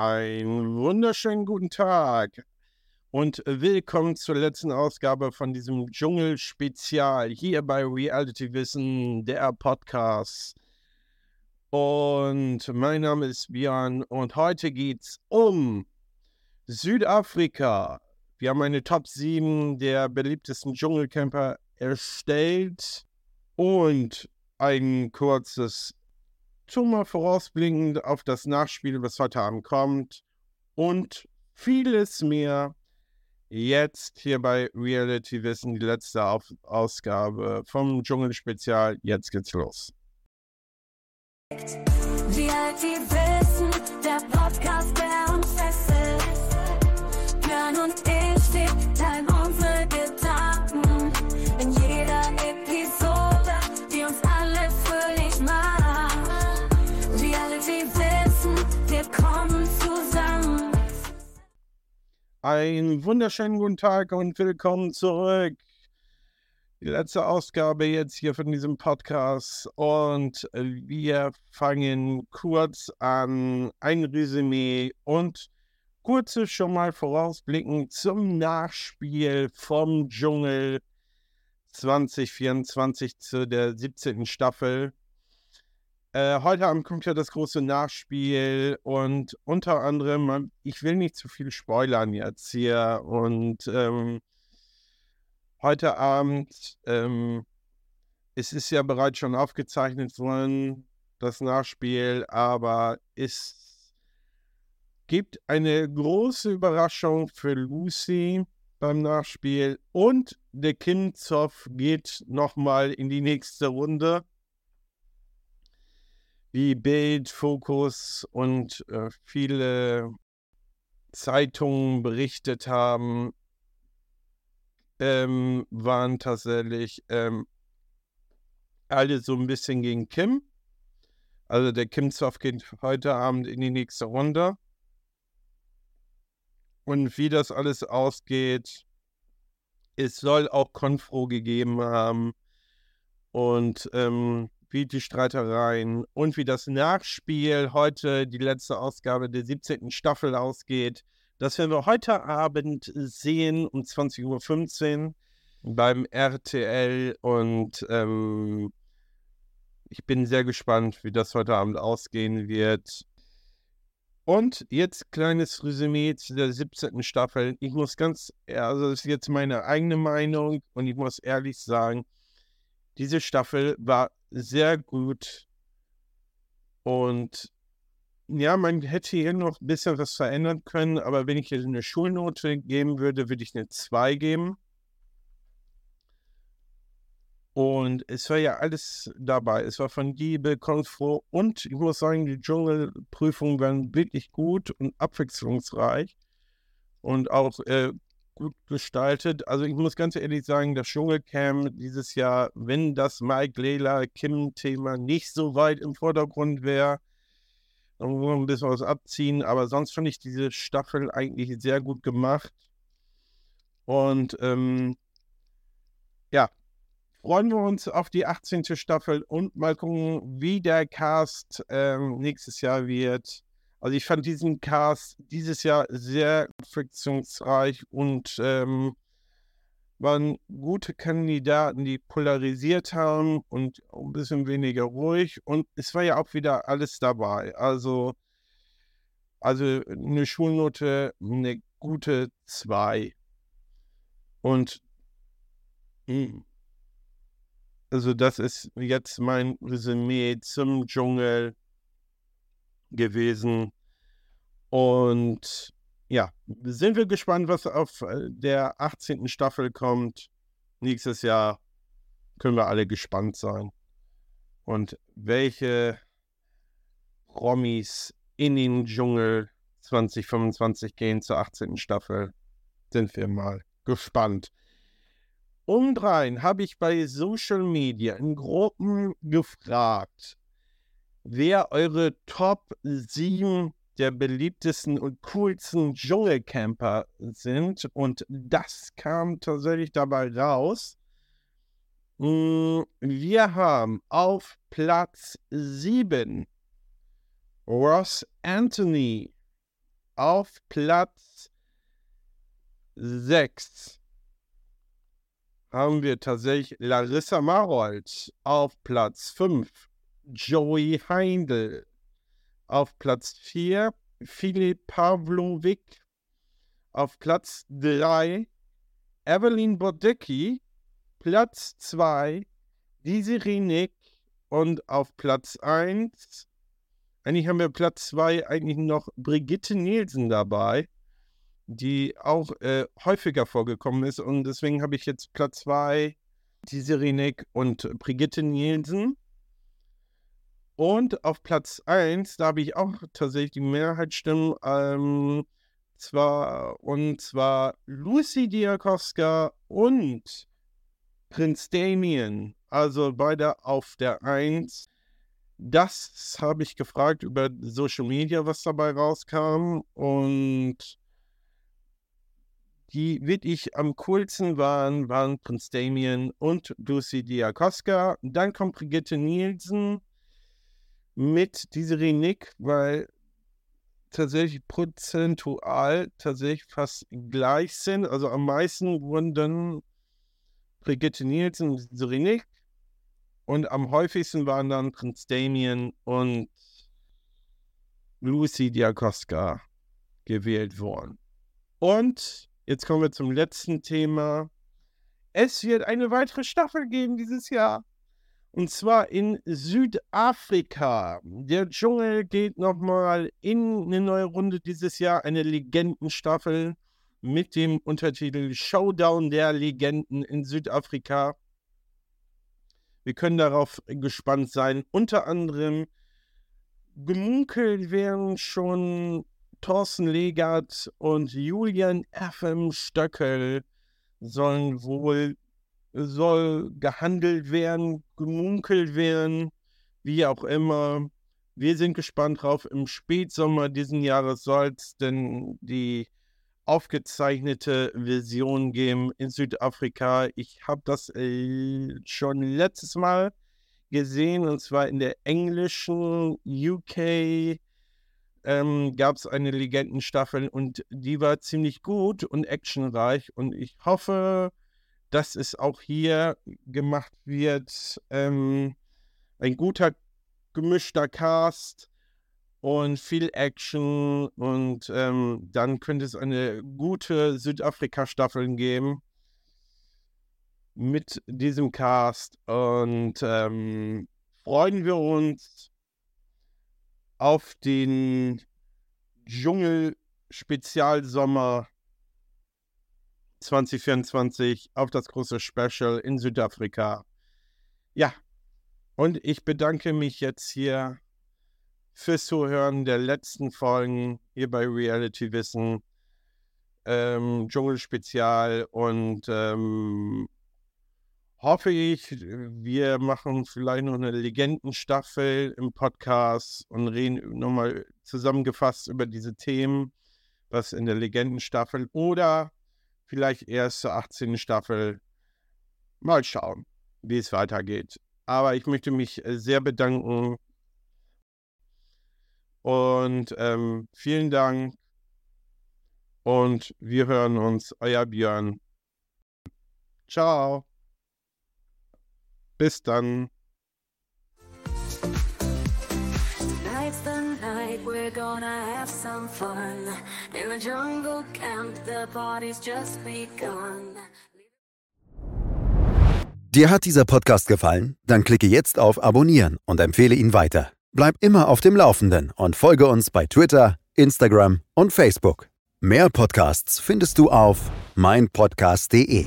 Einen wunderschönen guten Tag und willkommen zur letzten Ausgabe von diesem Dschungel-Spezial hier bei Reality Wissen, der Podcast. Und mein Name ist Björn und heute geht es um Südafrika. Wir haben eine Top 7 der beliebtesten Dschungelcamper erstellt und ein kurzes schon mal vorausblickend auf das Nachspiel, was heute Abend kommt und vieles mehr. Jetzt hier bei Reality Wissen, die letzte auf Ausgabe vom Dschungelspezial. Jetzt geht's los. Reality Wissen, der Podcast, der uns fesselt. Björn und ich, Einen wunderschönen guten Tag und willkommen zurück. Die letzte Ausgabe jetzt hier von diesem Podcast und wir fangen kurz an ein Resümee und kurze schon mal vorausblicken zum Nachspiel vom Dschungel 2024 zu der 17. Staffel. Äh, heute Abend kommt ja das große Nachspiel und unter anderem, ich will nicht zu viel spoilern jetzt hier und ähm, heute Abend, ähm, es ist ja bereits schon aufgezeichnet worden, das Nachspiel, aber es gibt eine große Überraschung für Lucy beim Nachspiel und der Kim Zoff geht nochmal in die nächste Runde wie Bild, Fokus und äh, viele Zeitungen berichtet haben, ähm, waren tatsächlich ähm, alle so ein bisschen gegen Kim. Also der Kim Zoff geht heute Abend in die nächste Runde. Und wie das alles ausgeht, es soll auch Konfro gegeben haben. Und ähm, wie die Streitereien und wie das Nachspiel heute, die letzte Ausgabe der 17. Staffel ausgeht. Das werden wir heute Abend sehen um 20.15 Uhr beim RTL und ähm, ich bin sehr gespannt, wie das heute Abend ausgehen wird. Und jetzt kleines Resümee zu der 17. Staffel. Ich muss ganz, also das ist jetzt meine eigene Meinung und ich muss ehrlich sagen, diese Staffel war sehr gut. Und ja, man hätte hier noch ein bisschen was verändern können, aber wenn ich jetzt eine Schulnote geben würde, würde ich eine 2 geben. Und es war ja alles dabei. Es war von Liebe, Konfro und ich muss sagen, die Dschungelprüfungen waren wirklich gut und abwechslungsreich und auch äh, gut gestaltet. Also ich muss ganz ehrlich sagen, das Dschungelcamp dieses Jahr, wenn das Mike Lela Kim-Thema nicht so weit im Vordergrund wäre, dann muss man ein bisschen was abziehen. Aber sonst fand ich diese Staffel eigentlich sehr gut gemacht. Und ähm, ja, freuen wir uns auf die 18. Staffel und mal gucken, wie der Cast ähm, nächstes Jahr wird. Also ich fand diesen Cast dieses Jahr sehr fiktionsreich und ähm, waren gute Kandidaten, die polarisiert haben und ein bisschen weniger ruhig. Und es war ja auch wieder alles dabei. Also, also eine Schulnote, eine gute 2. Und hm, also das ist jetzt mein Resümee zum Dschungel gewesen. Und ja, sind wir gespannt, was auf äh, der 18. Staffel kommt. Nächstes Jahr können wir alle gespannt sein. Und welche Promis in den Dschungel 2025 gehen zur 18. Staffel, sind wir mal gespannt. Umdrein habe ich bei Social Media in Gruppen gefragt, wer eure Top 7 der beliebtesten und coolsten Dschungelcamper sind. Und das kam tatsächlich dabei raus. Hm, wir haben auf Platz 7 Ross Anthony. auf Platz 6 haben wir tatsächlich Larissa Marold auf Platz 5, Joey Heindl auf Platz 4, Filip Pavlovic auf Platz 3, Evelyn Bodecki, Platz 2, Desiree Nick und auf Platz 1, eigentlich haben wir Platz 2 eigentlich noch Brigitte Nielsen dabei die auch äh, häufiger vorgekommen ist. Und deswegen habe ich jetzt Platz 2 die Sirenek und Brigitte Nielsen. Und auf Platz 1, da habe ich auch tatsächlich die Mehrheitsstimmen, ähm, zwar, und zwar Lucy Diakowska und Prinz Damien. Also beide auf der 1. Das habe ich gefragt über Social Media, was dabei rauskam. Und die wirklich am coolsten waren, waren Prinz Damien und Lucy Diakoska. Dann kommt Brigitte Nielsen mit Desiree Nick, weil tatsächlich prozentual tatsächlich fast gleich sind. Also am meisten wurden dann Brigitte Nielsen und Desiree Nick. Und am häufigsten waren dann Prinz Damien und Lucy Diakoska gewählt worden. Und Jetzt kommen wir zum letzten Thema. Es wird eine weitere Staffel geben dieses Jahr. Und zwar in Südafrika. Der Dschungel geht nochmal in eine neue Runde dieses Jahr. Eine Legendenstaffel mit dem Untertitel Showdown der Legenden in Südafrika. Wir können darauf gespannt sein. Unter anderem gemunkelt werden schon Thorsten Legert und Julian FM Stöckel sollen wohl soll gehandelt werden, gemunkelt werden, wie auch immer. Wir sind gespannt drauf. Im Spätsommer diesen Jahres soll es denn die aufgezeichnete Version geben in Südafrika. Ich habe das äh, schon letztes Mal gesehen und zwar in der englischen UK ähm, gab es eine Legendenstaffel und die war ziemlich gut und actionreich. Und ich hoffe, dass es auch hier gemacht wird. Ähm, ein guter gemischter Cast und viel Action. Und ähm, dann könnte es eine gute Südafrika-Staffel geben mit diesem Cast. Und ähm, freuen wir uns auf den Dschungel-Spezialsommer 2024, auf das große Special in Südafrika. Ja, und ich bedanke mich jetzt hier fürs Zuhören der letzten Folgen hier bei Reality Wissen. Ähm, Dschungel-Spezial und ähm, hoffe ich, wir machen vielleicht noch eine Legendenstaffel im Podcast und reden nochmal zusammengefasst über diese Themen, was in der Legendenstaffel oder vielleicht erst zur 18. Staffel. Mal schauen, wie es weitergeht. Aber ich möchte mich äh, sehr bedanken und ähm, vielen Dank und wir hören uns. Euer Björn. Ciao. Bis dann. We're gonna have some fun. In the jungle camp, the party's just begun. Dir hat dieser Podcast gefallen? Dann klicke jetzt auf Abonnieren und empfehle ihn weiter. Bleib immer auf dem Laufenden und folge uns bei Twitter, Instagram und Facebook. Mehr Podcasts findest du auf meinpodcast.de.